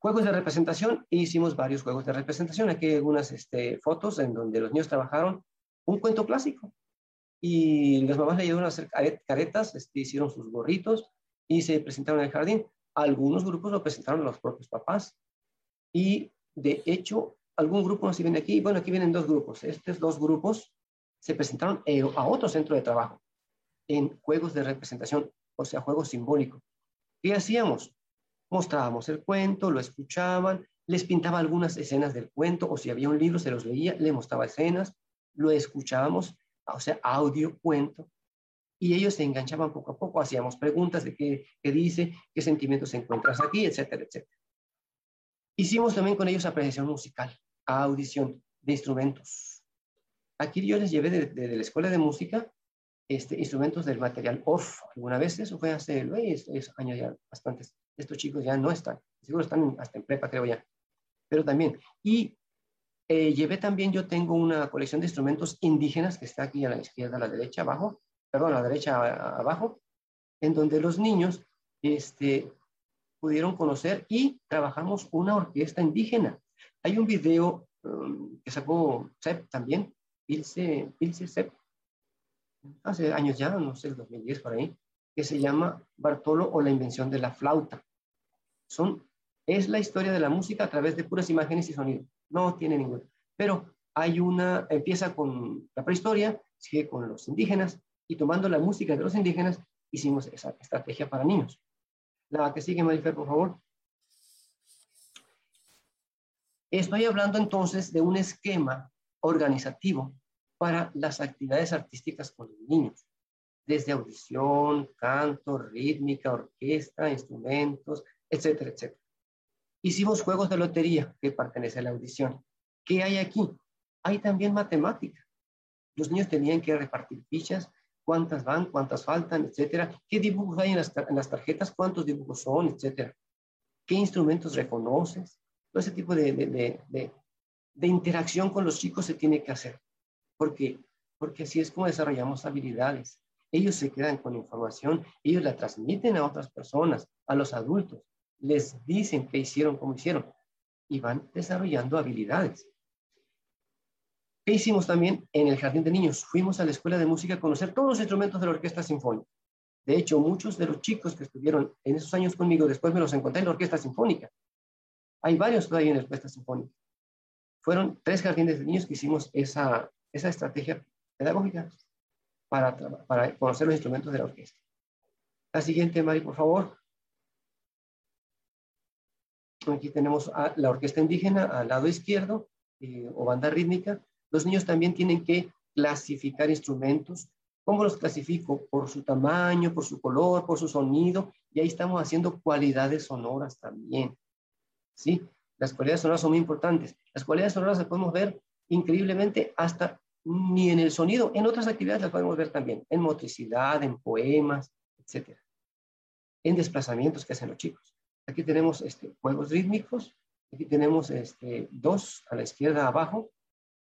Juegos de representación, hicimos varios juegos de representación. Aquí hay algunas este, fotos en donde los niños trabajaron un cuento clásico. Y las mamás le ayudaron a hacer caretas, este, hicieron sus gorritos y se presentaron en el jardín. Algunos grupos lo presentaron a los propios papás. Y de hecho, algún grupo no se viene aquí. Bueno, aquí vienen dos grupos. Estos dos grupos se presentaron eh, a otro centro de trabajo en juegos de representación, o sea, juegos simbólicos. ¿Qué hacíamos? Mostrábamos el cuento, lo escuchaban, les pintaba algunas escenas del cuento, o si había un libro, se los leía, le mostraba escenas, lo escuchábamos, o sea, audio, cuento, y ellos se enganchaban poco a poco, hacíamos preguntas de qué, qué dice, qué sentimientos encuentras aquí, etcétera, etcétera. Hicimos también con ellos apreciación musical, audición de instrumentos. Aquí yo les llevé de, la escuela de música este, instrumentos del material off alguna vez, eso fue hace esos años ya bastantes. Estos chicos ya no están, seguro están hasta en prepa, creo ya. Pero también, y eh, llevé también, yo tengo una colección de instrumentos indígenas que está aquí a la izquierda, a la derecha, abajo, perdón, a la derecha, abajo, en donde los niños este, pudieron conocer y trabajamos una orquesta indígena. Hay un video um, que sacó CEP también, Pilce, Pilce hace años ya, no sé, el 2010 por ahí, que se llama Bartolo o la invención de la flauta. Son, es la historia de la música a través de puras imágenes y sonidos. No tiene ningún. Pero hay una, empieza con la prehistoria, sigue con los indígenas, y tomando la música de los indígenas, hicimos esa estrategia para niños. La que sigue, Marifer, por favor. Estoy hablando entonces de un esquema organizativo para las actividades artísticas con los niños, desde audición, canto, rítmica, orquesta, instrumentos, etcétera, etcétera. Hicimos juegos de lotería que pertenece a la audición. ¿Qué hay aquí? Hay también matemática. Los niños tenían que repartir fichas, cuántas van, cuántas faltan, etcétera. ¿Qué dibujos hay en las, tarjetas? ¿Cuántos dibujos son, etcétera? ¿Qué instrumentos reconoces? Todo ese tipo de, de, de, de, interacción con los chicos se tiene que hacer. ¿Por qué? Porque así es como desarrollamos habilidades. Ellos se quedan con información, ellos la transmiten a otras personas, a los adultos, les dicen qué hicieron, cómo hicieron, y van desarrollando habilidades. ¿Qué hicimos también en el jardín de niños? Fuimos a la escuela de música a conocer todos los instrumentos de la orquesta sinfónica. De hecho, muchos de los chicos que estuvieron en esos años conmigo, después me los encontré en la orquesta sinfónica. Hay varios todavía en la orquesta sinfónica. Fueron tres jardines de niños que hicimos esa, esa estrategia pedagógica para, para conocer los instrumentos de la orquesta. La siguiente, Mari, por favor. Aquí tenemos la orquesta indígena al lado izquierdo, eh, o banda rítmica. Los niños también tienen que clasificar instrumentos. ¿Cómo los clasifico? Por su tamaño, por su color, por su sonido. Y ahí estamos haciendo cualidades sonoras también. ¿Sí? Las cualidades sonoras son muy importantes. Las cualidades sonoras las podemos ver increíblemente hasta ni en el sonido, en otras actividades las podemos ver también, en motricidad, en poemas, etc. En desplazamientos que hacen los chicos. Aquí tenemos este, juegos rítmicos, aquí tenemos este, dos a la izquierda abajo,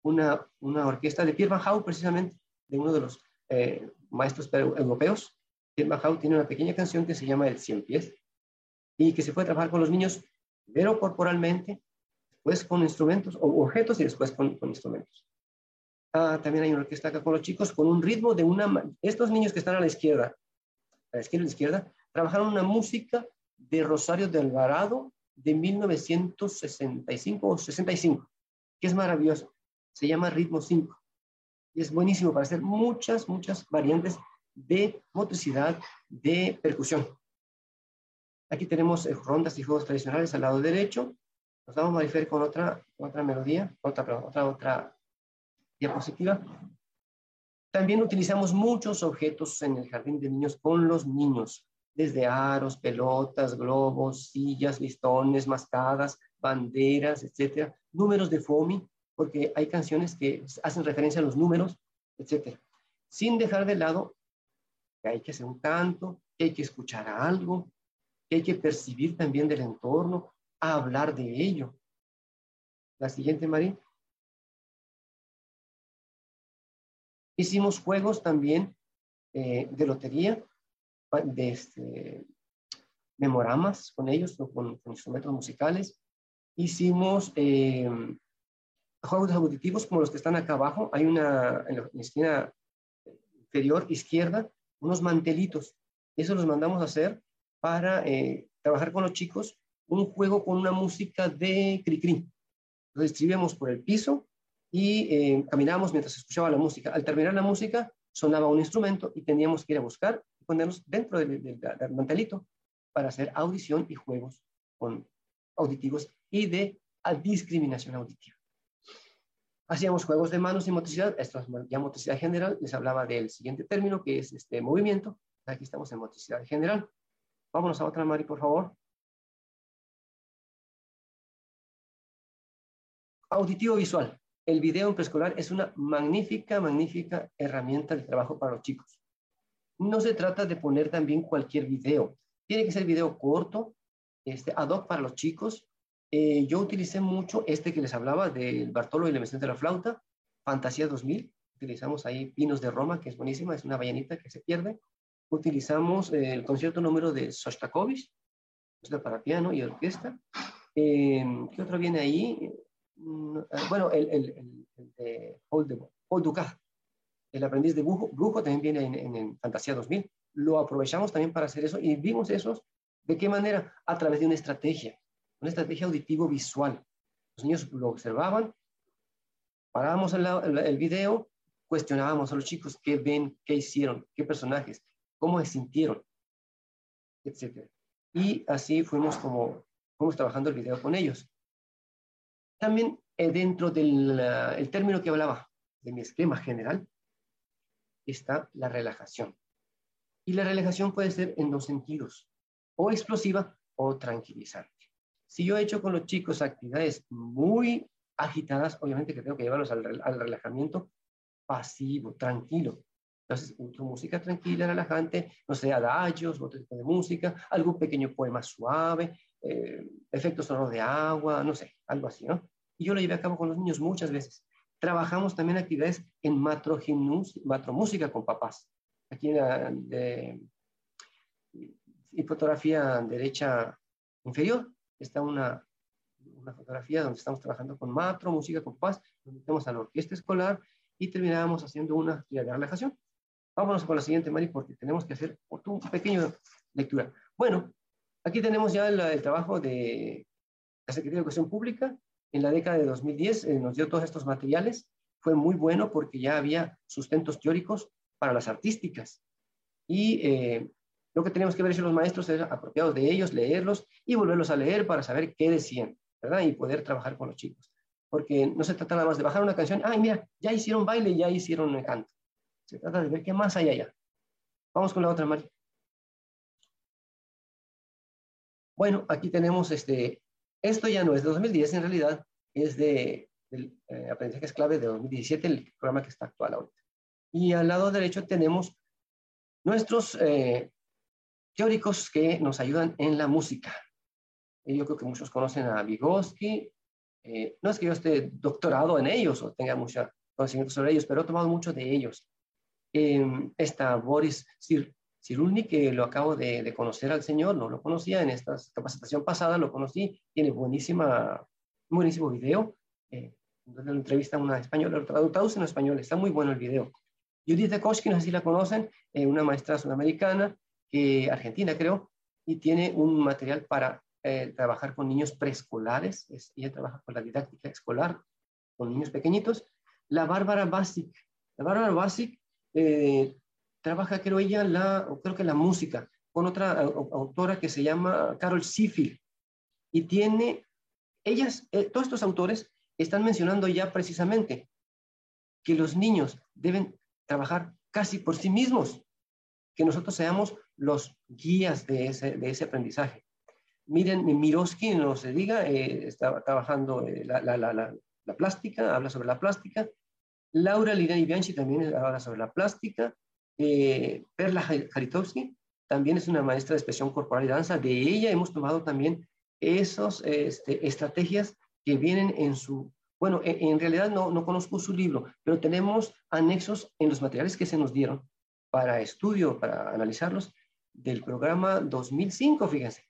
una, una orquesta de Pierre Van precisamente, de uno de los eh, maestros europeos. Pierre Van tiene una pequeña canción que se llama El Cien Pies y que se puede trabajar con los niños primero corporalmente, después con instrumentos o objetos y después con, con instrumentos. Ah, también hay una orquesta acá con los chicos con un ritmo de una... Estos niños que están a la izquierda, a la izquierda a la izquierda, trabajaron una música de Rosario de Alvarado de 1965 o 65, que es maravilloso. Se llama ritmo 5. Y es buenísimo para hacer muchas, muchas variantes de motricidad, de percusión. Aquí tenemos eh, rondas y juegos tradicionales al lado derecho. Nos vamos a modificar con otra, otra melodía, otra, otra, otra diapositiva. También utilizamos muchos objetos en el jardín de niños con los niños, desde aros, pelotas, globos, sillas, listones, mascadas, banderas, etcétera, números de FOMI, porque hay canciones que hacen referencia a los números, etcétera. Sin dejar de lado que hay que hacer un canto, que hay que escuchar algo, que hay que percibir también del entorno, hablar de ello. La siguiente, María. Hicimos juegos también eh, de lotería, de este, memoramas con ellos, con, con, instrumentos musicales. Hicimos eh, juegos auditivos como los que están acá abajo. Hay una en la, esquina inferior izquierda, unos mantelitos. Eso los mandamos a hacer para eh, trabajar con los chicos un juego con una música de cri-cri. Lo distribuimos por el piso y eh, caminábamos mientras escuchaba la música. Al terminar la música, sonaba un instrumento y teníamos que ir a buscar ponernos dentro del, mantelito para hacer audición y juegos con auditivos y de discriminación auditiva. Hacíamos juegos de manos y motricidad, esto es ya motricidad general, les hablaba del siguiente término que es este movimiento, aquí estamos en motricidad general. Vámonos a otra, Mari, por favor. Auditivo visual. El video en preescolar es una magnífica, magnífica herramienta de trabajo para los chicos. No se trata de poner también cualquier video. Tiene que ser video corto, este, ad hoc para los chicos. Eh, yo utilicé mucho este que les hablaba del Bartolo y la mención de la flauta, Fantasía 2000. Utilizamos ahí Pinos de Roma, que es buenísima, es una ballenita que se pierde. Utilizamos eh, el concierto número de Sostakovich, para piano y orquesta. Eh, ¿Qué otro viene ahí? Mm, bueno, el, el, de Paul Ducat, el aprendiz de brujo, también viene en, en, Fantasía 2000. Lo aprovechamos también para hacer eso y vimos esos. ¿De qué manera? A través de una estrategia, una estrategia auditivo-visual. Los niños lo observaban, parábamos el, el, el, video, cuestionábamos a los chicos qué ven, qué hicieron, qué personajes, cómo se sintieron, etc. Y así fuimos como, fuimos trabajando el video con ellos. También eh, dentro del el término que hablaba de mi esquema general está la relajación. Y la relajación puede ser en dos sentidos, o explosiva o tranquilizante. Si yo he hecho con los chicos actividades muy agitadas, obviamente que tengo que llevarlos al, al relajamiento pasivo, tranquilo. Entonces, música tranquila, relajante, no sé, adagios, otro tipo de música, algún pequeño poema suave, eh, efectos sonoros de agua, no sé, algo así, ¿no? Y yo lo llevé a cabo con los niños muchas veces. Trabajamos también actividades en matromúsica con papás. Aquí en la de, y fotografía derecha inferior está una, una fotografía donde estamos trabajando con matro, música con papás, donde metemos a la orquesta escolar y terminamos haciendo una actividad de relajación. Vámonos con la siguiente, Mari, porque tenemos que hacer un pequeño lectura. Bueno, Aquí tenemos ya el, el trabajo de la Secretaría de Educación Pública. En la década de 2010 eh, nos dio todos estos materiales. Fue muy bueno porque ya había sustentos teóricos para las artísticas. Y eh, lo que teníamos que ver es los maestros era apropiados de ellos, leerlos y volverlos a leer para saber qué decían, ¿verdad? Y poder trabajar con los chicos. Porque no se trata nada más de bajar una canción, ay, mira, ya hicieron baile, ya hicieron canto. Se trata de ver qué más hay allá. Vamos con la otra, María. Bueno, aquí tenemos este, esto ya no es de 2010 en realidad, es de, del eh, aprendizaje clave de 2017, el programa que está actual ahorita. Y al lado derecho tenemos nuestros eh, teóricos que nos ayudan en la música. Yo creo que muchos conocen a Vygotsky. Eh, no es que yo esté doctorado en ellos o tenga mucho conocimiento sobre ellos, pero he tomado mucho de ellos. Eh, está Boris Sir Cirulni, que lo acabo de, conocer al señor, no lo conocía en esta capacitación pasada, lo conocí, tiene buenísima, buenísimo video, eh, lo entrevista una española, lo traduce en español, está muy bueno el video. Judith Dekoski, no sé si la conocen, eh, una maestra sudamericana, que, argentina creo, y tiene un material para eh, trabajar con niños preescolares, ella trabaja con la didáctica escolar, con niños pequeñitos. La Bárbara Basic, la Bárbara Basic eh, trabaja, creo ella, la, creo que la música, con otra autora que se llama Carol Sifil. Y tiene, ellas, eh, todos estos autores están mencionando ya precisamente que los niños deben trabajar casi por sí mismos, que nosotros seamos los guías de ese, de ese aprendizaje. Miren, Miroski, no se diga, eh, está trabajando eh, la, la, la, la, plástica, habla sobre la plástica. Laura Lina Bianchi también habla sobre la plástica. Eh, Perla Haritowski también es una maestra de expresión corporal y danza. De ella hemos tomado también esas este, estrategias que vienen en su... Bueno, en, en realidad no, no, conozco su libro, pero tenemos anexos en los materiales que se nos dieron para estudio, para analizarlos, del programa 2005, fíjense.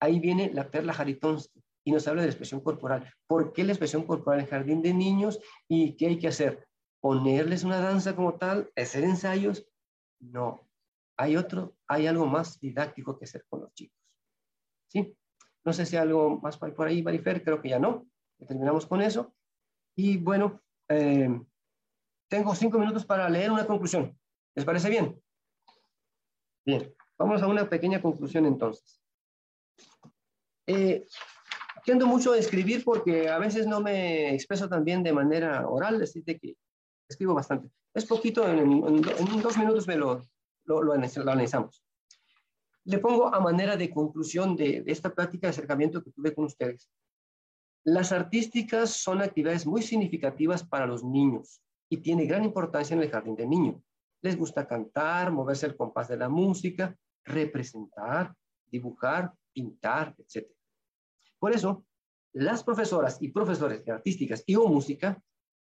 Ahí viene la Perla Haritowski. y nos habla de la expresión corporal. ¿Por qué la expresión corporal en jardín de niños y qué hay que hacer? ¿Ponerles una danza como tal? ¿Hacer ensayos? No. Hay otro, hay algo más didáctico que hacer con los chicos. ¿Sí? No sé si algo más por ahí, Marifer, creo que ya no. Terminamos con eso. Y bueno, eh, tengo cinco minutos para leer una conclusión. ¿Les parece bien? Bien, vamos a una pequeña conclusión entonces. Eh, tiendo mucho a escribir porque a veces no me expreso también de manera oral, decir que escribo bastante. Es poquito, en, dos minutos me lo, lo, lo, analizamos. Le pongo a manera de conclusión de, de esta práctica de acercamiento que tuve con ustedes. Las artísticas son actividades muy significativas para los niños y tiene gran importancia en el jardín de niño. Les gusta cantar, moverse el compás de la música, representar, dibujar, pintar, etc. Por eso, las profesoras y profesores de artísticas y o música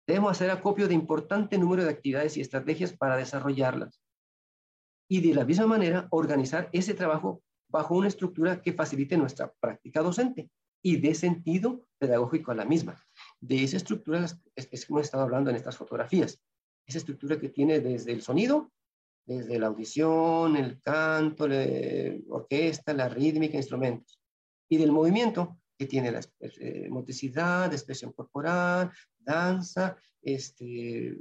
debemos hacer acopio de importante número de actividades y estrategias para desarrollarlas. Y de la misma manera, organizar ese trabajo bajo una estructura que facilite nuestra práctica docente y dé sentido pedagógico a la misma. De esa estructura es, que hemos estado hablando en estas fotografías. Esa estructura que tiene desde el sonido, desde la audición, el canto, la orquesta, la rítmica, instrumentos. Y del movimiento, que tiene la eh, motricidad, expresión corporal, danza, este,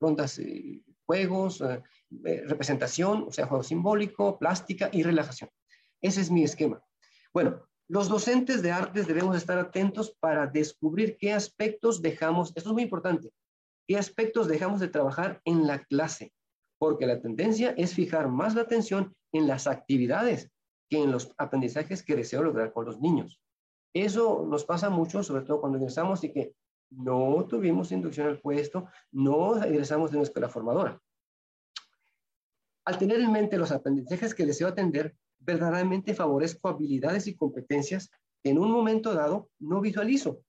rondas, eh, juegos, eh, representación, o sea, juego simbólico, plástica y relajación. Ese es mi esquema. Bueno, los docentes de artes debemos estar atentos para descubrir qué aspectos dejamos, esto es muy importante, qué aspectos dejamos de trabajar en la clase, porque la tendencia es fijar más la atención en las actividades que en los aprendizajes que deseo lograr con los niños. Eso nos pasa mucho, sobre todo cuando ingresamos y que no tuvimos inducción al puesto, no ingresamos de una escuela formadora. Al tener en mente los aprendizajes que deseo atender, verdaderamente favorezco habilidades y competencias que en un momento dado no visualizo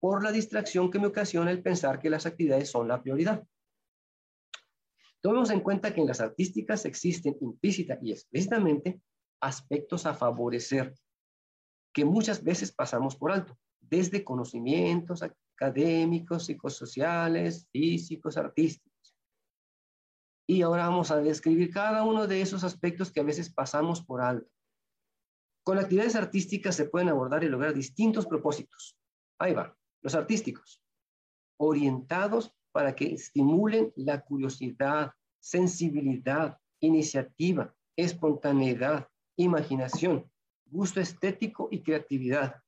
por la distracción que me ocasiona el pensar que las actividades son la prioridad. Tomemos en cuenta que en las artísticas existen implícita y explícitamente aspectos a favorecer que muchas veces pasamos por alto, desde conocimientos académicos, psicosociales, físicos, artísticos y ahora vamos a describir cada uno de esos aspectos que a veces pasamos por alto. Con actividades artísticas se pueden abordar y lograr distintos propósitos. Ahí va, los artísticos, orientados para que estimulen la curiosidad, sensibilidad, iniciativa, espontaneidad, imaginación, gusto estético y creatividad.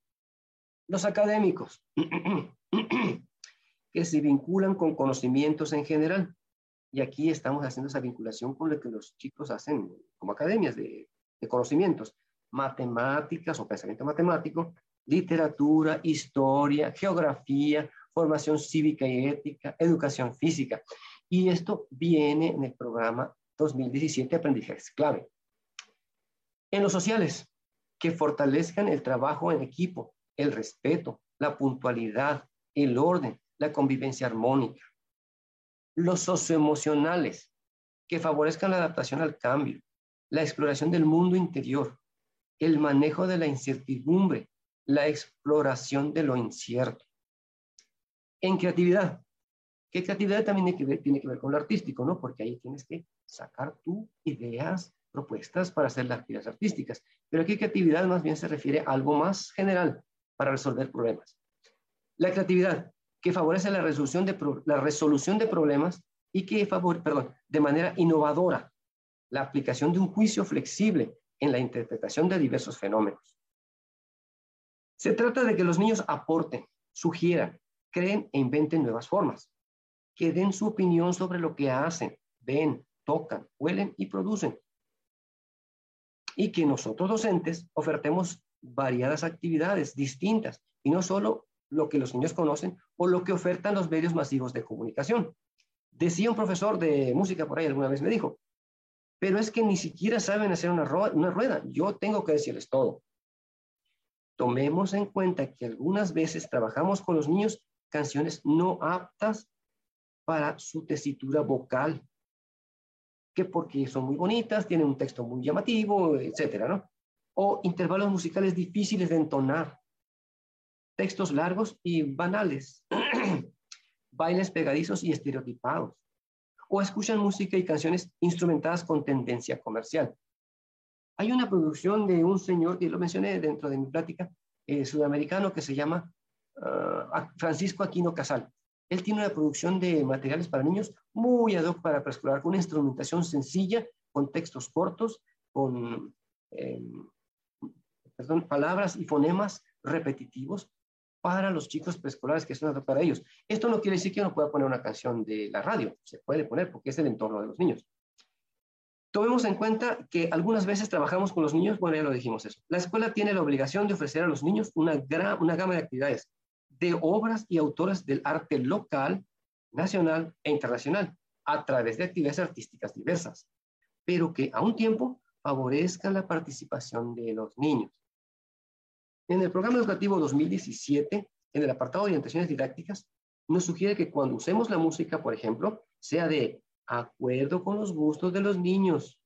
Los académicos, que se vinculan con conocimientos en general, y aquí estamos haciendo esa vinculación con lo que los chicos hacen como academias de, conocimientos, matemáticas o pensamiento matemático, literatura, historia, geografía, formación cívica y ética, educación física. Y esto viene en el programa 2017 Aprendizajes Clave. En los sociales, que fortalezcan el trabajo en equipo, el respeto, la puntualidad, el orden, la convivencia armónica los socioemocionales, que favorezcan la adaptación al cambio, la exploración del mundo interior, el manejo de la incertidumbre, la exploración de lo incierto. En creatividad, que creatividad también tiene que, ver, tiene que ver con lo artístico, ¿no? Porque ahí tienes que sacar tus ideas, propuestas para hacer las actividades artísticas. Pero aquí creatividad más bien se refiere a algo más general para resolver problemas. La creatividad que favorece la resolución de, la resolución de problemas y que favorece, perdón, de manera innovadora la aplicación de un juicio flexible en la interpretación de diversos fenómenos. Se trata de que los niños aporten, sugieran, creen e inventen nuevas formas, que den su opinión sobre lo que hacen, ven, tocan, huelen y producen. Y que nosotros docentes ofertemos variadas actividades distintas y no solo lo que los niños conocen o lo que ofertan los medios masivos de comunicación. Decía un profesor de música por ahí alguna vez, me dijo, pero es que ni siquiera saben hacer una, rueda, yo tengo que decirles todo. Tomemos en cuenta que algunas veces trabajamos con los niños canciones no aptas para su tesitura vocal, que porque son muy bonitas, tienen un texto muy llamativo, etcétera, ¿no? O intervalos musicales difíciles de entonar, textos largos y banales, bailes pegadizos y estereotipados, o escuchan música y canciones instrumentadas con tendencia comercial. Hay una producción de un señor, que lo mencioné dentro de mi plática, eh, sudamericano que se llama ah, Francisco Aquino Casal. Él tiene una producción de materiales para niños muy ad hoc para preescolar, con una instrumentación sencilla, con textos cortos, con em, palabras y fonemas repetitivos para los chicos preescolares que son para ellos. Esto no quiere decir que uno pueda poner una canción de la radio, se puede poner porque es el entorno de los niños. Tomemos en cuenta que algunas veces trabajamos con los niños, bueno, ya lo dijimos eso. La escuela tiene la obligación de ofrecer a los niños una, gran, una gama de actividades, de obras y autores del arte local, nacional e internacional, a través de actividades artísticas diversas, pero que a un tiempo favorezcan la participación de los niños. En el programa educativo 2017, en el apartado de orientaciones didácticas, nos sugiere que cuando usemos la música, por ejemplo, sea de acuerdo con los gustos de los niños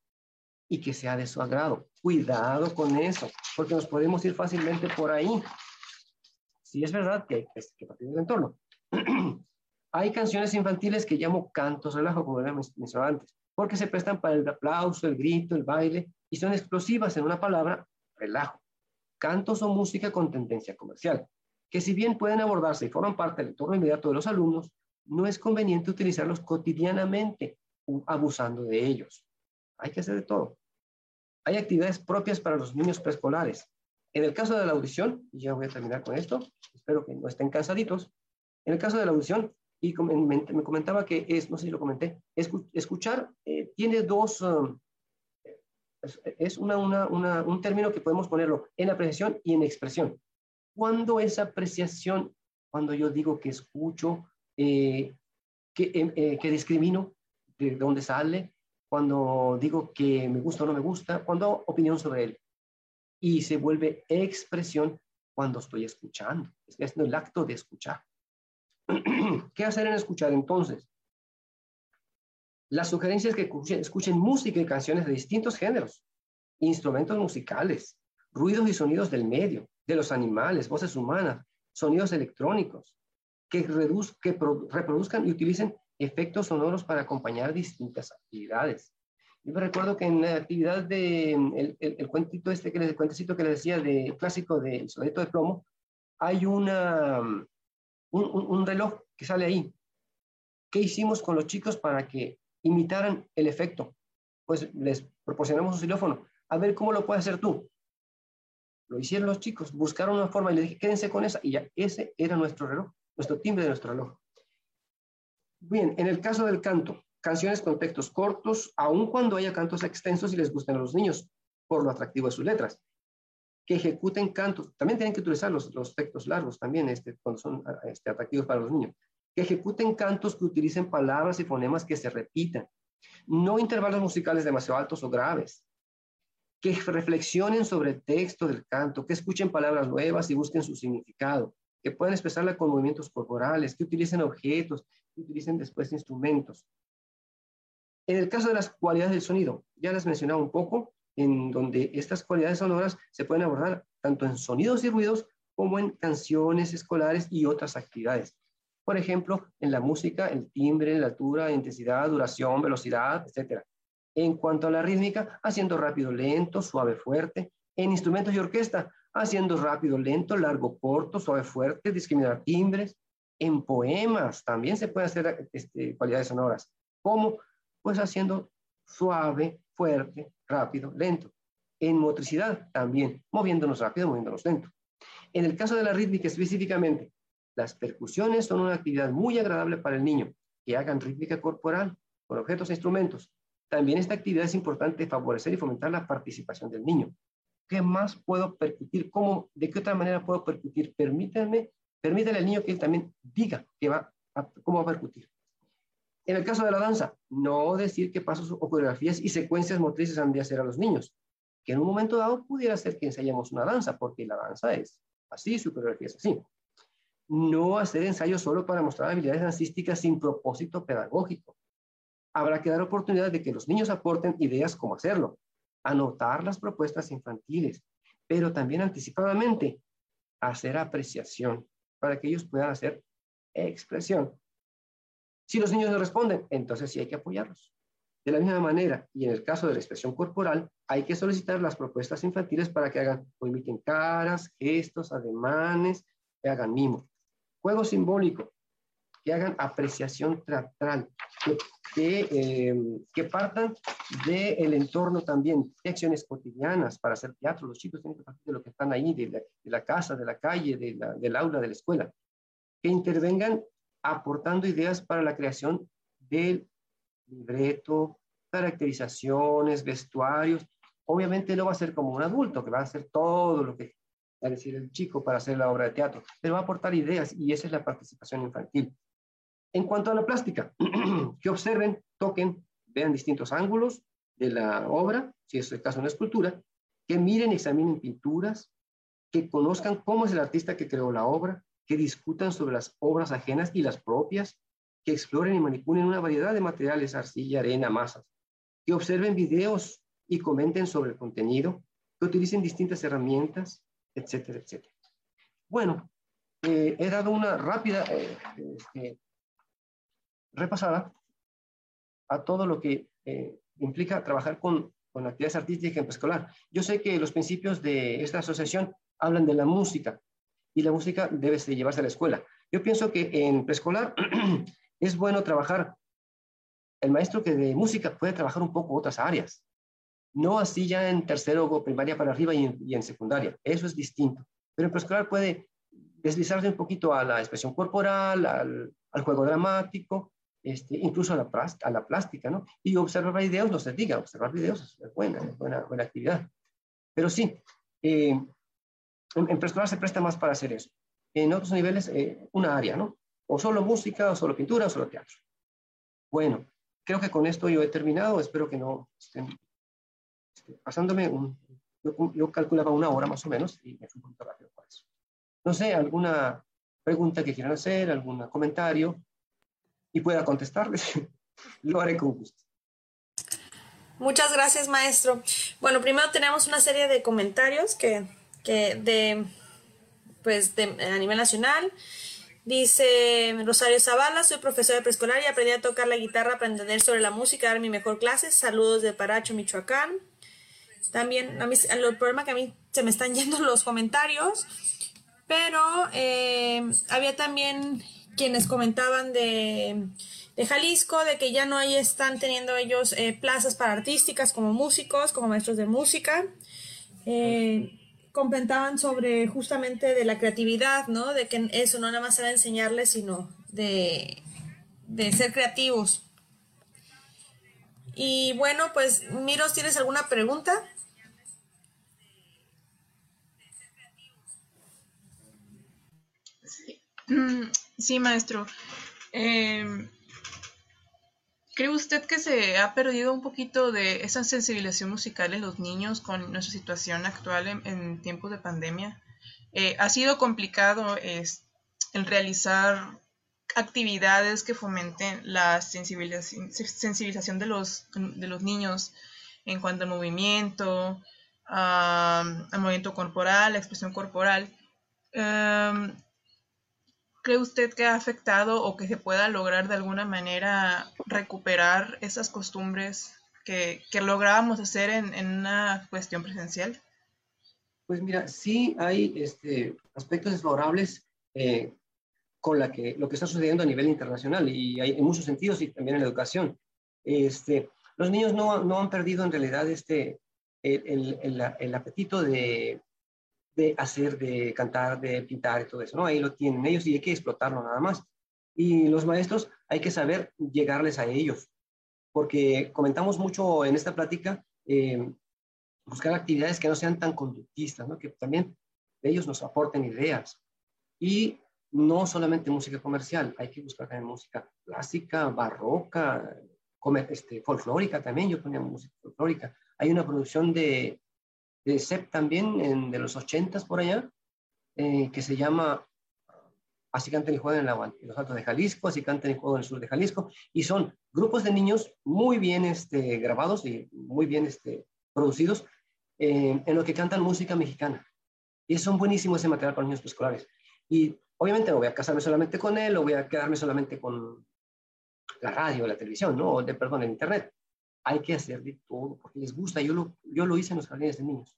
y que sea de su agrado. Cuidado con eso, porque nos podemos ir fácilmente por ahí. Sí, es verdad que hay que partir del entorno. hay canciones infantiles que llamo cantos relajo, como había mencionado antes, porque se prestan para el aplauso, el grito, el baile, y son explosivas en una palabra, relajo cantos o música con tendencia comercial, que si bien pueden abordarse y forman parte del entorno inmediato de los alumnos, no es conveniente utilizarlos cotidianamente, abusando de ellos. Hay que hacer de todo. Hay actividades propias para los niños preescolares. En el caso de la audición, y ya voy a terminar con esto, espero que no estén cansaditos. En el caso de la audición, y me comentaba que es, no sé si lo comenté, escuchar eh, tiene dos, um, es una, un término que podemos ponerlo en apreciación y en expresión. ¿Cuándo es apreciación? Cuando yo digo que escucho, eh, que, em, eh, que discrimino de dónde sale, cuando digo que me gusta o no me gusta, cuando hago opinión sobre él. Y se vuelve expresión cuando estoy escuchando. Es el acto de escuchar. ¿Qué hacer en escuchar entonces? La sugerencia es que escuchen, música y canciones de distintos géneros, instrumentos musicales, ruidos y sonidos del medio, de los animales, voces humanas, sonidos electrónicos, que, que reproduzcan y utilicen efectos sonoros para acompañar distintas actividades. Yo me recuerdo que en la actividad de el, el, cuentito este que les, cuentecito que les decía de clásico del soneto de plomo, hay una, un, un reloj que sale ahí. ¿Qué hicimos con los chicos para que imitaran el efecto. Pues les proporcionamos un xilófono. A ver cómo lo puedes hacer tú. Lo hicieron los chicos, buscaron una forma y les dije, quédense con esa. Y ya, ese era nuestro reloj, nuestro timbre de nuestro reloj. Bien, en el caso del canto, canciones con textos cortos, aun cuando haya cantos extensos y les gusten a los niños, por lo atractivo de sus letras. Que ejecuten cantos, también tienen que utilizar los, los textos largos también, este, cuando son este, atractivos para los niños que ejecuten cantos que utilicen palabras y fonemas que se repitan, no intervalos musicales demasiado altos o graves, que reflexionen sobre el texto del canto, que escuchen palabras nuevas y busquen su significado, que puedan expresarla con movimientos corporales, que utilicen objetos, que utilicen después instrumentos. En el caso de las cualidades del sonido, ya las mencionaba un poco, en donde estas cualidades sonoras se pueden abordar tanto en sonidos y ruidos como en canciones escolares y otras actividades. Por ejemplo, en la música, el timbre, la altura, intensidad, duración, velocidad, etc. En cuanto a la rítmica, haciendo rápido, lento, suave, fuerte. En instrumentos y orquesta, haciendo rápido, lento, largo, corto, suave, fuerte, discriminar timbres. En poemas también se puede hacer este, cualidades sonoras. ¿Cómo? Pues haciendo suave, fuerte, rápido, lento. En motricidad también, moviéndonos rápido, moviéndonos lento. En el caso de la rítmica específicamente, las percusiones son una actividad muy agradable para el niño, que hagan rítmica corporal con objetos e instrumentos. También esta actividad es importante favorecer y fomentar la participación del niño. ¿Qué más puedo percutir? ¿Cómo, ¿De qué otra manera puedo percutir? Permítanme, permítale al niño que él también diga que va cómo va a percutir. En el caso de la danza, no decir qué pasos o coreografías y secuencias motrices han de hacer a los niños, que en un momento dado pudiera ser que ensayemos una danza, porque la danza es así, su coreografía es así no hacer ensayos solo para mostrar habilidades dancísticas sin propósito pedagógico. Habrá que dar oportunidad de que los niños aporten ideas cómo hacerlo, anotar las propuestas infantiles, pero también anticipadamente hacer apreciación, para que ellos puedan hacer expresión. Si los niños no responden, entonces sí hay que apoyarlos. De la misma manera, y en el caso de la expresión corporal, hay que solicitar las propuestas infantiles para que hagan o imiten caras, gestos, ademanes, que hagan mimo. Juego simbólico, que hagan apreciación teatral, que, eh, que, partan del entorno también, de acciones cotidianas para hacer teatro. Los chicos tienen que partir de lo que están ahí, de la, casa, de la calle, de la, del aula, de la escuela. Que intervengan aportando ideas para la creación del libreto, caracterizaciones, vestuarios. Obviamente no va a ser como un adulto que va a hacer todo lo que a decir el chico para hacer la obra de teatro, pero va a aportar ideas y esa es la participación infantil. En cuanto a la plástica, que observen, toquen, vean distintos ángulos de la obra, si es el caso de una escultura, que miren examinen pinturas, que conozcan cómo es el artista que creó la obra, que discutan sobre las obras ajenas y las propias, que exploren y manipulen una variedad de materiales, arcilla, arena, masas, que observen videos y comenten sobre el contenido, que utilicen distintas herramientas, etcétera, etcétera. Bueno, eh, he dado una rápida eh, este, repasada a todo lo que eh, implica trabajar con, con actividades artísticas en preescolar. Yo sé que los principios de esta asociación hablan de la música y la música debe llevarse a la escuela. Yo pienso que en preescolar es bueno trabajar, el maestro que de música puede trabajar un poco otras áreas, no así ya en tercero o primaria para arriba y en, secundaria, eso es distinto. Pero en preescolar puede deslizarse un poquito a la expresión corporal, al, al juego dramático, este, incluso a la, a la plástica, ¿no? Y observar videos, no se diga, observar videos es buena, buena, buena actividad. Pero sí, eh, en, en, preescolar se presta más para hacer eso. En otros niveles, eh, una área, ¿no? O solo música, o solo pintura, o solo teatro. Bueno, creo que con esto yo he terminado. Espero que no estén pasándome un... Yo, yo, calculaba una hora más o menos y me fui un poquito rápido por eso. No sé, alguna pregunta que quieran hacer, algún comentario y pueda contestarles, lo haré con gusto. Muchas gracias, maestro. Bueno, primero tenemos una serie de comentarios que, que de, pues, de, a nivel nacional. Dice Rosario Zavala, soy profesora de preescolar y aprendí a tocar la guitarra para entender sobre la música, dar mi mejor clase. Saludos de Paracho, Michoacán. También, a mí, el problema que a mí se me están yendo los comentarios, pero eh, había también quienes comentaban de, Jalisco, de que ya no ahí están teniendo ellos eh, plazas para artísticas como músicos, como maestros de música. Eh, comentaban sobre justamente de la creatividad, ¿no? De que eso no nada más era enseñarles, sino de, de ser creativos. Y bueno, pues Miros, ¿tienes alguna pregunta? Sí, maestro. Em, ¿Cree usted que se ha perdido un poquito de esa sensibilización musical en los niños con nuestra situación actual en, tiempos de pandemia? Eh, ha sido complicado el realizar actividades que fomenten la sensibilización, de, los, de los niños en cuanto al movimiento, al movimiento corporal, la expresión corporal. Em, ¿Cree usted que ha afectado o que se pueda lograr de alguna manera recuperar esas costumbres que, lográbamos hacer en, una cuestión presencial? Pues mira, sí hay este, aspectos desfavorables eh, con la que, lo que está sucediendo a nivel internacional y hay en muchos sentidos y también en la educación. Este, los niños no, no han perdido en realidad este, el, el, el apetito de, de hacer, de cantar, de pintar y todo eso, ¿no? Ahí lo tienen ellos y hay que explotarlo nada más. Y los maestros hay que saber llegarles a ellos, porque comentamos mucho en esta plática, eh, buscar actividades que no sean tan conductistas, ¿no? Que también ellos nos aporten ideas. Y no solamente música comercial, hay que buscar también música clásica, barroca, este, folclórica también, yo ponía música folclórica. Hay una producción de de CEP también, en, de los ochentas por allá, eh, que se llama Así cantan y juegan en, los altos de Jalisco, Así cantan y juegan en el sur de Jalisco, y son grupos de niños muy bien este, grabados y muy bien este, producidos, eh, en lo que cantan música mexicana. Y son buenísimos ese material para niños preescolares. Y obviamente no voy a casarme solamente con él, o voy a quedarme solamente con la radio, la televisión, ¿no? O de, perdón, el internet. Hay que hacer de todo porque les gusta. Yo lo, yo lo hice en los jardines de niños.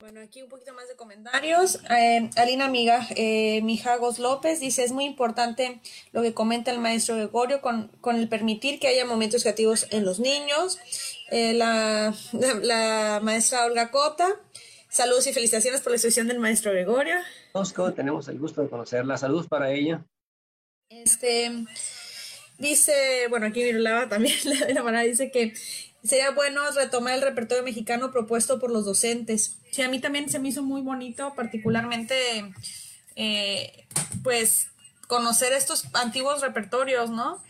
Bueno, aquí un poquito más de comentarios. Eh, Alina Amiga, eh, Mijagos López dice, es muy importante lo que comenta el maestro Gregorio con, con el permitir que haya momentos creativos en los niños. Eh, la, la, maestra Olga Cota, saludos y felicitaciones por la exposición del maestro Gregorio. Osco, tenemos el gusto de conocerla. Saludos para ella. Este, dice, bueno, aquí Virulava también, la, la dice que sería bueno retomar el repertorio mexicano propuesto por los docentes. Sí, a mí también se me hizo muy bonito, particularmente, eh, pues, conocer estos antiguos repertorios, ¿no?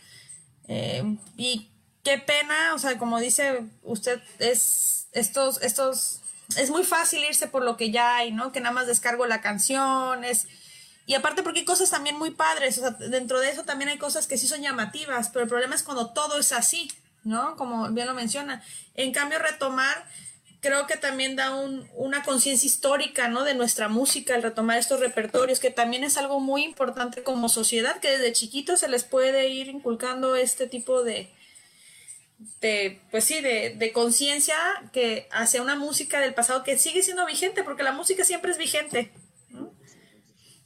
Eh, y qué pena, o sea, como dice usted, es estos, estos, es muy fácil irse por lo que ya hay, ¿no? Que nada más descargo la canción, es... Y aparte porque hay cosas también muy padres, o sea, dentro de eso también hay cosas que sí son llamativas, pero el problema es cuando todo es así, ¿no? Como bien lo menciona. En cambio, retomar, creo que también da una conciencia histórica, ¿no? De nuestra música, el retomar estos repertorios, que también es algo muy importante como sociedad, que desde chiquitos se les puede ir inculcando este tipo de, de pues sí, de, de conciencia que hacia una música del pasado que sigue siendo vigente, porque la música siempre es vigente.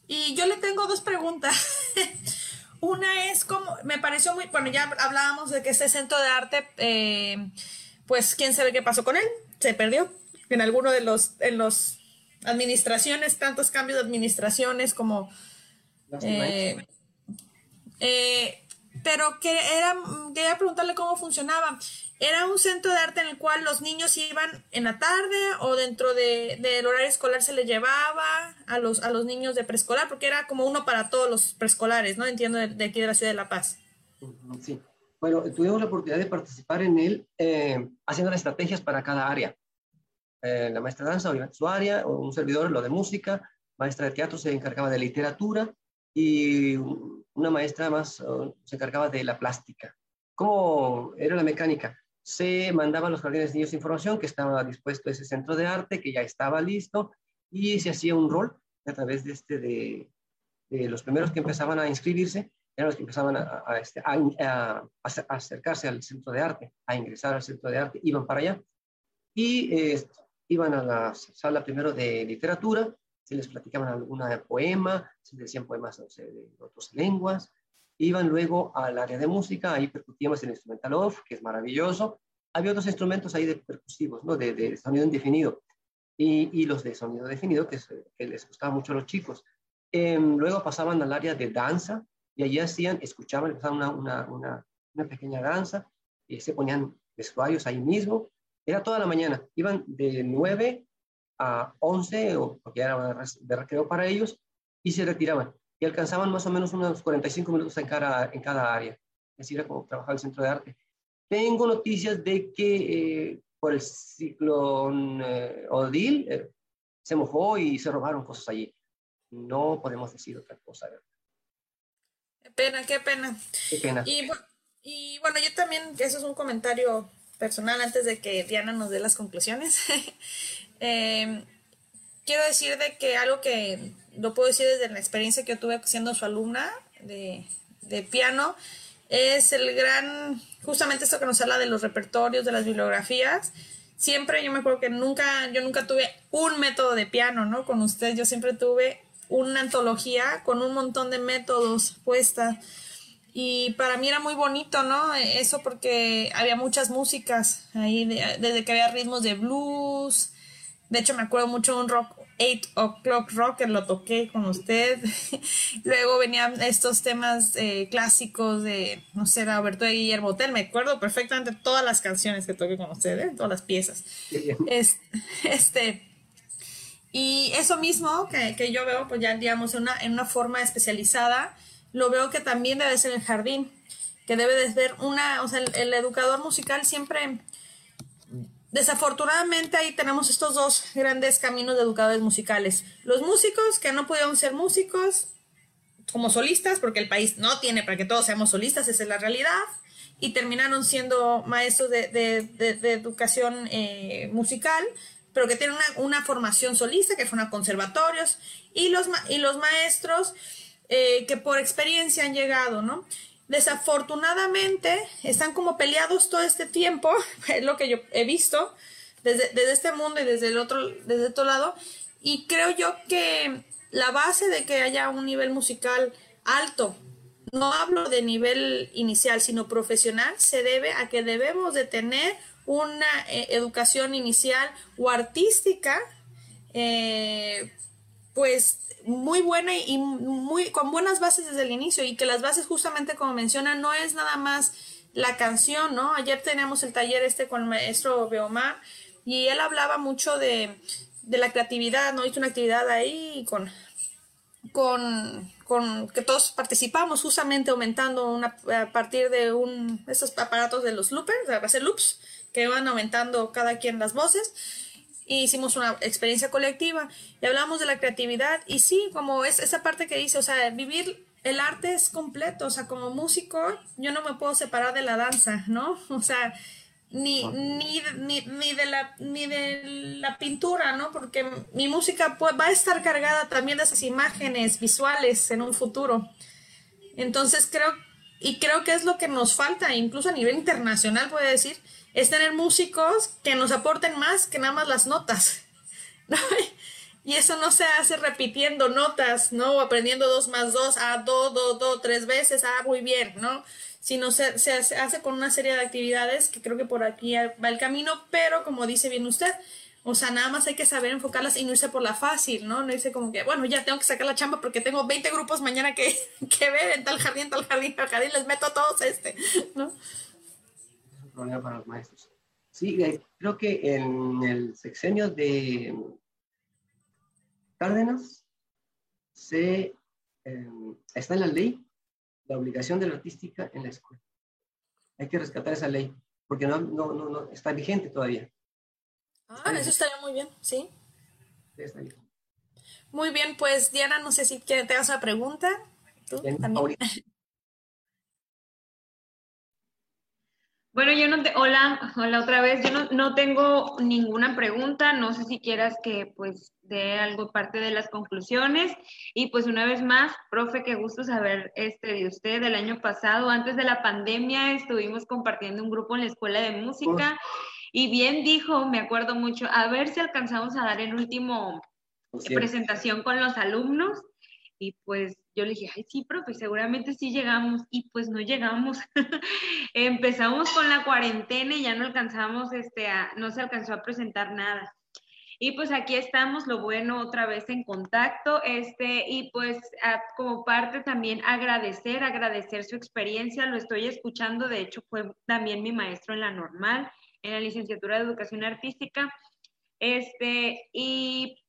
Y yo le tengo dos preguntas. Una es como, me pareció muy, bueno, ya hablábamos de que ese centro de arte, eh, pues quién sabe qué pasó con él, se perdió en alguno de los, en los administraciones, tantos cambios de administraciones como... Eh, eh, pero que era, quería preguntarle cómo funcionaba. ¿Era un centro de arte en el cual los niños iban en la tarde o dentro de, del horario escolar se les llevaba a los, a los niños de preescolar? Porque era como uno para todos los preescolares, ¿no? Entiendo, de, aquí de la ciudad de La Paz. Sí. Bueno, tuvimos la oportunidad de participar en él eh, haciendo las estrategias para cada área. Eh, la maestra de danza, obviamente su área, un servidor, lo de música, maestra de teatro se encargaba de literatura y una maestra más uh, se encargaba de la plástica. ¿Cómo era la mecánica? Se mandaba a los jardines de niños información que estaba dispuesto ese centro de arte, que ya estaba listo, y se hacía un rol a través de, este, de, los primeros que empezaban a inscribirse, eran los que empezaban a, este, acercarse al centro de arte, a ingresar al centro de arte, iban para allá, y iban a la sala primero de literatura, se les platicaban alguna poema, se decían poemas de otras lenguas, Iban luego al área de música, ahí percutíamos el instrumental off, que es maravilloso. Había otros instrumentos ahí de percusivos, ¿no? de, sonido indefinido. Y, los de sonido definido, que, les gustaba mucho a los chicos. Em, luego pasaban al área de danza y allí hacían, escuchaban, una, una, una, una pequeña danza y se ponían vestuarios ahí mismo. Era toda la mañana. Iban de 9 a 11, o porque era de recreo para ellos, y se retiraban y alcanzaban más o menos unos 45 minutos en cada, en cada área. Así era como trabajaba el centro de arte. Tengo noticias de que eh, por el ciclón eh, Odil eh, se mojó y se robaron cosas allí. No podemos decir otra cosa. Qué pena, qué pena. Qué pena. Y, y bueno, yo también, eso es un comentario personal antes de que Diana nos dé las conclusiones. quiero decir de que algo que lo puedo decir desde la experiencia que yo tuve siendo su alumna de, piano, es el gran, justamente esto que nos habla de los repertorios, de las bibliografías. Siempre yo me acuerdo que nunca, yo nunca tuve un método de piano, ¿no? Con usted, yo siempre tuve una antología con un montón de métodos puestas. Y para mí era muy bonito, ¿no? Eso porque había muchas músicas ahí, desde que había ritmos de blues. De hecho, me acuerdo mucho de un rock, 8 O'Clock Rocker lo toqué con usted. Luego venían estos temas eh, clásicos de, no sé, Roberto de Guillermo Hotel. Me acuerdo perfectamente todas las canciones que toqué con usted, ¿eh? todas las piezas. este, y eso mismo que, yo veo, pues ya digamos, en una, en una forma especializada, lo veo que también debe ser el jardín, que debe de ser una, o sea, el educador musical siempre Desafortunadamente ahí tenemos estos dos grandes caminos de educadores musicales. Los músicos que no pudieron ser músicos como solistas, porque el país no tiene para que todos seamos solistas, esa es la realidad. y terminaron siendo maestros de, educación eh, musical, pero que tienen una, formación solista, que fueron a conservatorios, y los, y los maestros eh, que por experiencia han llegado, ¿no? Desafortunadamente están como peleados todo este tiempo, es lo que yo he visto desde, desde este mundo y desde el otro, desde lado, y creo yo que la base de que haya un nivel musical alto, no hablo de nivel inicial, sino profesional, se debe a que debemos de tener una eh, educación inicial o artística, eh, pues muy buena y muy con buenas bases desde el inicio y que las bases justamente como menciona no es nada más la canción, ¿no? Ayer tenemos el taller este con el maestro Beomar y él hablaba mucho de de la creatividad, ¿no? Hizo una actividad ahí con, con, con que todos participamos justamente aumentando una, a partir de un, esos aparatos de los loopers, a ser loops, que van aumentando cada quien las voces. Y hicimos una experiencia colectiva y hablamos de la creatividad y sí, como es esa parte que dice, o sea, vivir el arte es completo, o sea, como músico yo no me puedo separar de la danza, ¿no? O sea, ni, ni, ni, ni, de la, ni de la pintura, ¿no? Porque mi música va a estar cargada también de esas imágenes visuales en un futuro. Entonces creo, y creo que es lo que nos falta, incluso a nivel internacional, puede decir, es tener músicos que nos aporten más que nada más las notas. Y eso no se hace repitiendo notas, ¿no? O aprendiendo dos más dos, a ah, do, do, do, tres veces, ah, muy bien, ¿no? sino se, se, hace con una serie de actividades que creo que por aquí va el camino, pero como dice bien usted, o sea, nada más hay que saber enfocarlas y no irse por la fácil, ¿no? No irse como que, bueno, ya tengo que sacar la chamba porque tengo 20 grupos mañana que, que ver en tal jardín, tal jardín, tal jardín, les meto a todos este, ¿no? Problema para los maestros. Sí, eh, creo que en el sexenio de Cárdenas se, eh, está en la ley la obligación de la artística en la escuela. Hay que rescatar esa ley, porque no, no, no, no está vigente todavía. Ah, eso estaría muy bien, sí. Muy bien, pues Diana, no sé si te hagas una pregunta. ¿Tú? También. Bueno, yo no te, hola, hola otra vez. Yo no, no, tengo ninguna pregunta. No sé si quieras que pues dé algo parte de las conclusiones. Y pues una vez más, profe, qué gusto saber este de usted. El año pasado, antes de la pandemia, estuvimos compartiendo un grupo en la escuela de música. Y bien dijo, me acuerdo mucho, a ver si alcanzamos a dar el último presentación con los alumnos. Y pues yo le dije, ay, sí, profe, seguramente sí llegamos. Y pues no llegamos. Empezamos con la cuarentena y ya no alcanzamos, este, no se alcanzó a presentar nada. Y pues aquí estamos, lo bueno, otra vez en contacto, este, y pues como parte también agradecer, agradecer su experiencia, lo estoy escuchando, de hecho fue también mi maestro en la normal, en la licenciatura de educación artística, este, y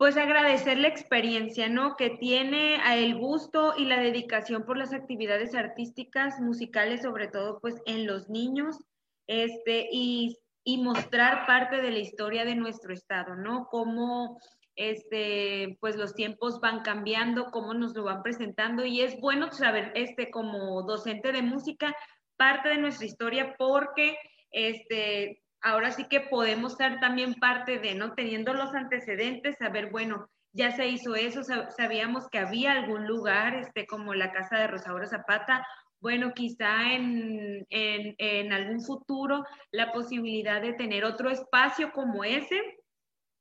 pues agradecer la experiencia, ¿no? Que tiene el gusto y la dedicación por las actividades artísticas, musicales, sobre todo pues en los niños, este, y, y mostrar parte de la historia de nuestro estado, ¿no? Cómo este, pues los tiempos van cambiando, cómo nos lo van presentando y es bueno saber, este, como docente de música, parte de nuestra historia porque, este, ahora sí que podemos ser también parte de, ¿no? Teniendo los antecedentes, saber, bueno, ya se hizo eso, sabíamos que había algún lugar, este, como la casa de Rosaura Zapata, bueno, quizá en, en, en algún futuro la posibilidad de tener otro espacio como ese,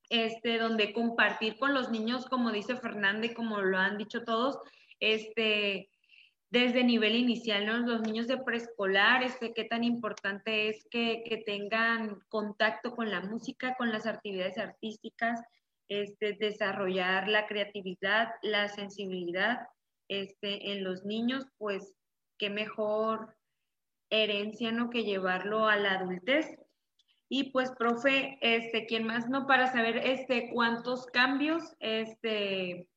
este, donde compartir con los niños, como dice Fernanda y como lo han dicho todos, este, desde nivel inicial, ¿no? Los niños de preescolar, este, qué tan importante es que, que, tengan contacto con la música, con las actividades artísticas, este, desarrollar la creatividad, la sensibilidad este, en los niños, pues qué mejor herencia, ¿no? Que llevarlo a la adultez. Y pues, profe, este, ¿quién más, no? Para saber, este, cuántos cambios, este,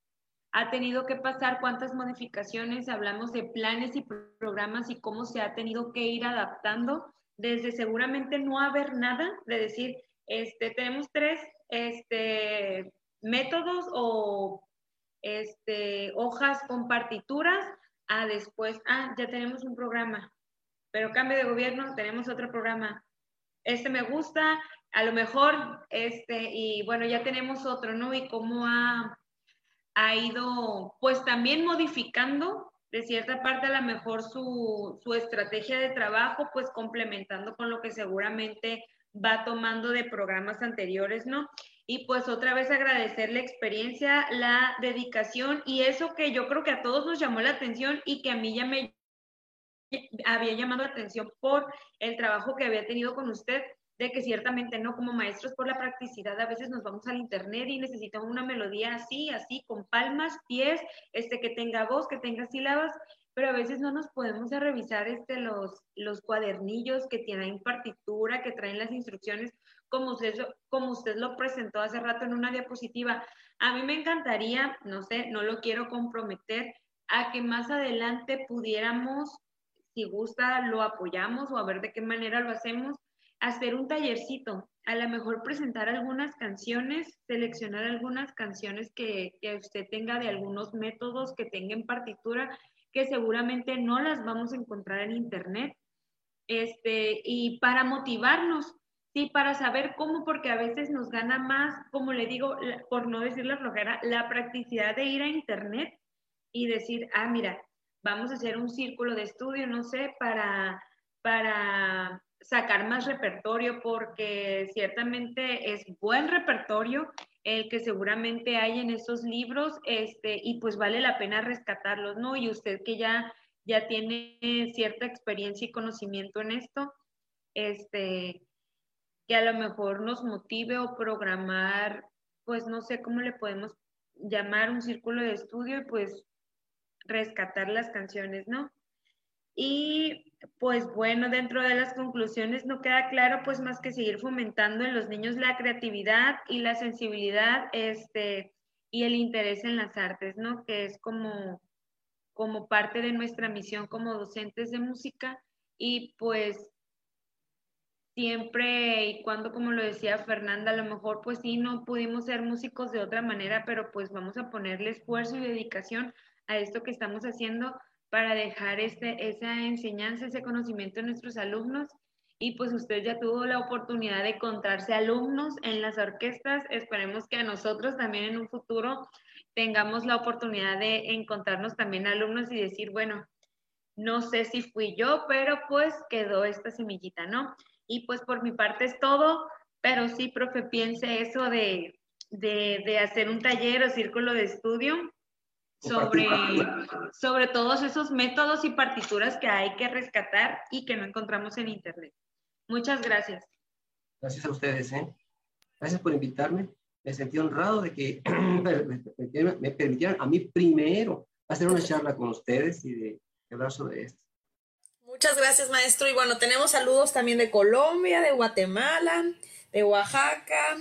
ha tenido que pasar, cuántas modificaciones, hablamos de planes y programas y cómo se ha tenido que ir adaptando desde seguramente no haber nada, de decir, este, tenemos tres este, métodos o este, hojas con partituras, a después, ah, ya tenemos un programa. pero cambio de gobierno, tenemos otro programa. Este me gusta, a lo mejor, este, y bueno, ya tenemos otro, ¿no? Y cómo ha, ha ido, pues también modificando de cierta parte a lo mejor su, su estrategia de trabajo, pues complementando con lo que seguramente va tomando de programas anteriores, ¿no? Y pues otra vez agradecer la experiencia, la dedicación y eso que yo creo que a todos nos llamó la atención y que a mí ya me había llamado la atención por el trabajo que había tenido con usted, de que ciertamente no, como maestros por la practicidad, a veces nos vamos al internet y necesitamos una melodía así, así, con palmas, pies, este, que tenga voz, que tenga sílabas, pero a veces no nos podemos revisar este, los, los cuadernillos que tienen partitura, que traen las instrucciones, como usted, como usted lo presentó hace rato en una diapositiva. A mí me encantaría, no sé, no lo quiero comprometer, a que más adelante pudiéramos, si gusta, lo apoyamos o a ver de qué manera lo hacemos, hacer un tallercito, a lo mejor presentar algunas canciones, seleccionar algunas canciones que, que usted tenga de algunos métodos que tenga en partitura, que seguramente no las vamos a encontrar en internet, este, y para motivarnos, sí, para saber cómo, porque a veces nos gana más, como le digo, por no decir la flojera, la practicidad de ir a internet y decir, ah, mira, vamos a hacer un círculo de estudio, no sé, para, para sacar más repertorio porque ciertamente es buen repertorio el que seguramente hay en esos libros este, y pues vale la pena rescatarlos, ¿no? Y usted que ya, ya tiene cierta experiencia y conocimiento en esto, este, que a lo mejor nos motive o programar, pues no sé cómo le podemos llamar un círculo de estudio y pues rescatar las canciones, ¿no? Y pues bueno, dentro de las conclusiones no queda claro pues más que seguir fomentando en los niños la creatividad y la sensibilidad este, y el interés en las artes, ¿no? Que es como, como parte de nuestra misión como docentes de música y pues siempre y cuando, como lo decía Fernanda, a lo mejor pues sí, no pudimos ser músicos de otra manera, pero pues vamos a ponerle esfuerzo y dedicación a esto que estamos haciendo para dejar este, esa enseñanza, ese conocimiento a nuestros alumnos. Y pues usted ya tuvo la oportunidad de encontrarse alumnos en las orquestas. Esperemos que a nosotros también en un futuro tengamos la oportunidad de encontrarnos también alumnos y decir, bueno, no sé si fui yo, pero pues quedó esta semillita, ¿no? Y pues por mi parte es todo, pero sí, profe, piense eso de, de, de hacer un taller o círculo de estudio sobre, sobre todos esos métodos y partituras que hay que rescatar y que no encontramos en Internet. Muchas gracias. Gracias a ustedes. ¿eh? Gracias por invitarme. Me sentí honrado de que me permitieran a mí primero hacer una charla con ustedes y de hablar sobre esto. Muchas gracias, maestro. Y bueno, tenemos saludos también de Colombia, de Guatemala, de Oaxaca,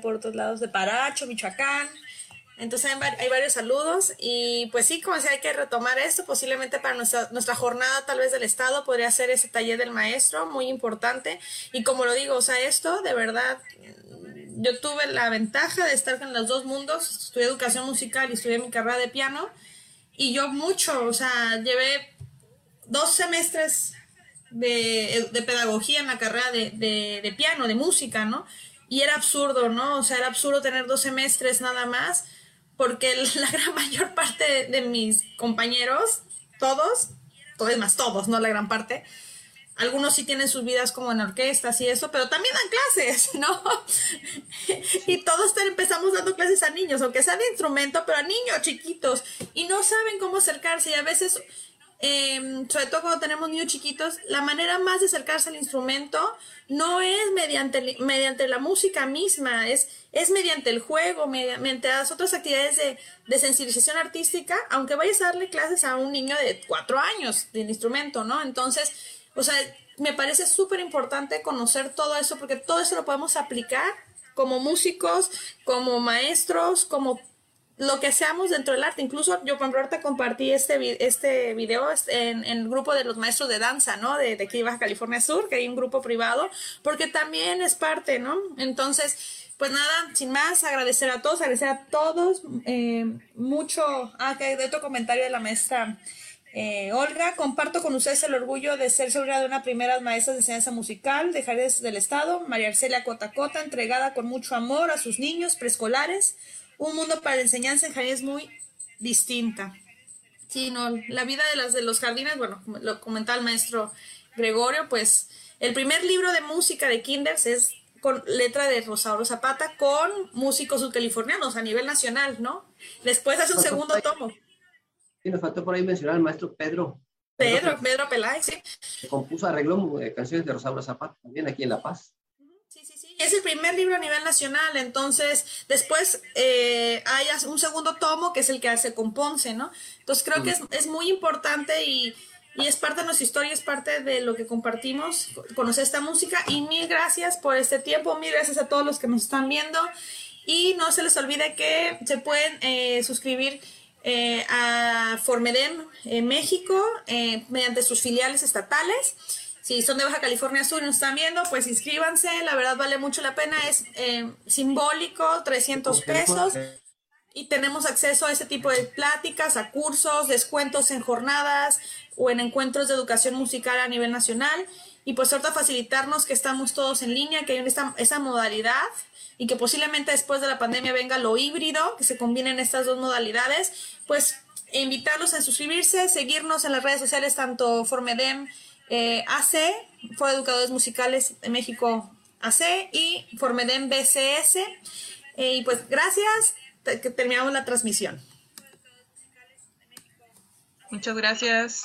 por otros lados de Paracho, Michoacán. Entonces hay, varios saludos y pues sí, como decía, hay que retomar esto. Posiblemente para nuestra, nuestra jornada tal vez del Estado podría ser ese taller del maestro, muy importante. Y como lo digo, o sea, esto de verdad, yo tuve la ventaja de estar en los dos mundos. Estudié educación musical y estudié mi carrera de piano. Y yo mucho, o sea, llevé dos semestres de, pedagogía en la carrera de, de piano, de música, ¿no? Y era absurdo, ¿no? O sea, era absurdo tener dos semestres nada más porque la gran mayor parte de, mis compañeros, todos, todos más todos, no la gran parte, algunos sí tienen sus vidas como en orquestas y eso, pero también dan clases, ¿no? y todos empezamos dando clases a niños, aunque sea de instrumento, pero a niños chiquitos, y no saben cómo acercarse y a veces Em, sobre todo cuando tenemos niños chiquitos, la manera más de acercarse al instrumento no es mediante, mediante la música misma, es, es mediante el juego, mediante las otras actividades de, de sensibilización artística, aunque vayas a darle clases a un niño de cuatro años del instrumento, ¿no? Entonces, o sea, me parece súper importante conocer todo eso, porque todo eso lo podemos aplicar como músicos, como maestros, como lo que seamos dentro del arte. Incluso yo, por ejemplo, compartí este, este video en, el grupo de los maestros de danza, ¿no? De, de aquí Baja California Sur, que hay un grupo privado, porque también es parte, ¿no? Entonces, pues nada, sin más, agradecer a todos, agradecer a todos, eh, mucho, ah, que de otro comentario de la maestra Eh, Olga, comparto con ustedes el orgullo de ser sobrina de una primera maestra de enseñanza musical de Jardines del Estado, María Arcelia Cotacota, entregada con mucho amor a sus niños preescolares. Un mundo para la enseñanza en jardines muy distinta. Sí, no, la vida de, las, de los jardines, bueno, lo comentaba el maestro Gregorio, pues el primer libro de música de Kinders es con letra de Rosauro Zapata con músicos subcalifornianos a nivel nacional, ¿no? Después hace un segundo tomo. Sí, nos faltó por ahí mencionar al maestro Pedro. Pedro, Pedro Peláez, sí. Que compuso, arregló eh, canciones de Rosauro Zapata también aquí en La Paz. Es el primer libro a nivel nacional, entonces después eh, hay un segundo tomo que es el que hace con Ponce, ¿no? Entonces creo que es, muy importante y es parte de nuestra historia, es parte de lo que compartimos, conocer esta música y mil gracias por este tiempo, mil gracias a todos los que nos están viendo y no se les olvide que se pueden eh, suscribir eh, a Formedem en México mediante sus filiales estatales. Si son de Baja California Sur y nos están viendo, pues inscríbanse, la verdad vale mucho la pena, es simbólico, 300 pesos. y tenemos acceso a ese tipo de pláticas, a cursos, descuentos en jornadas o en encuentros de educación musical a nivel nacional. Y pues ahorita facilitarnos que estamos todos en línea, que hay esta, esa modalidad y que posiblemente después de la pandemia venga lo híbrido, que se combinen estas dos modalidades, pues invitarlos a suscribirse, seguirnos en las redes sociales, tanto Formedem eh, AC, Fue Educadores Musicales de México AC y Formedem BCS. Eh, y pues gracias, que terminamos la transmisión. Muchas gracias.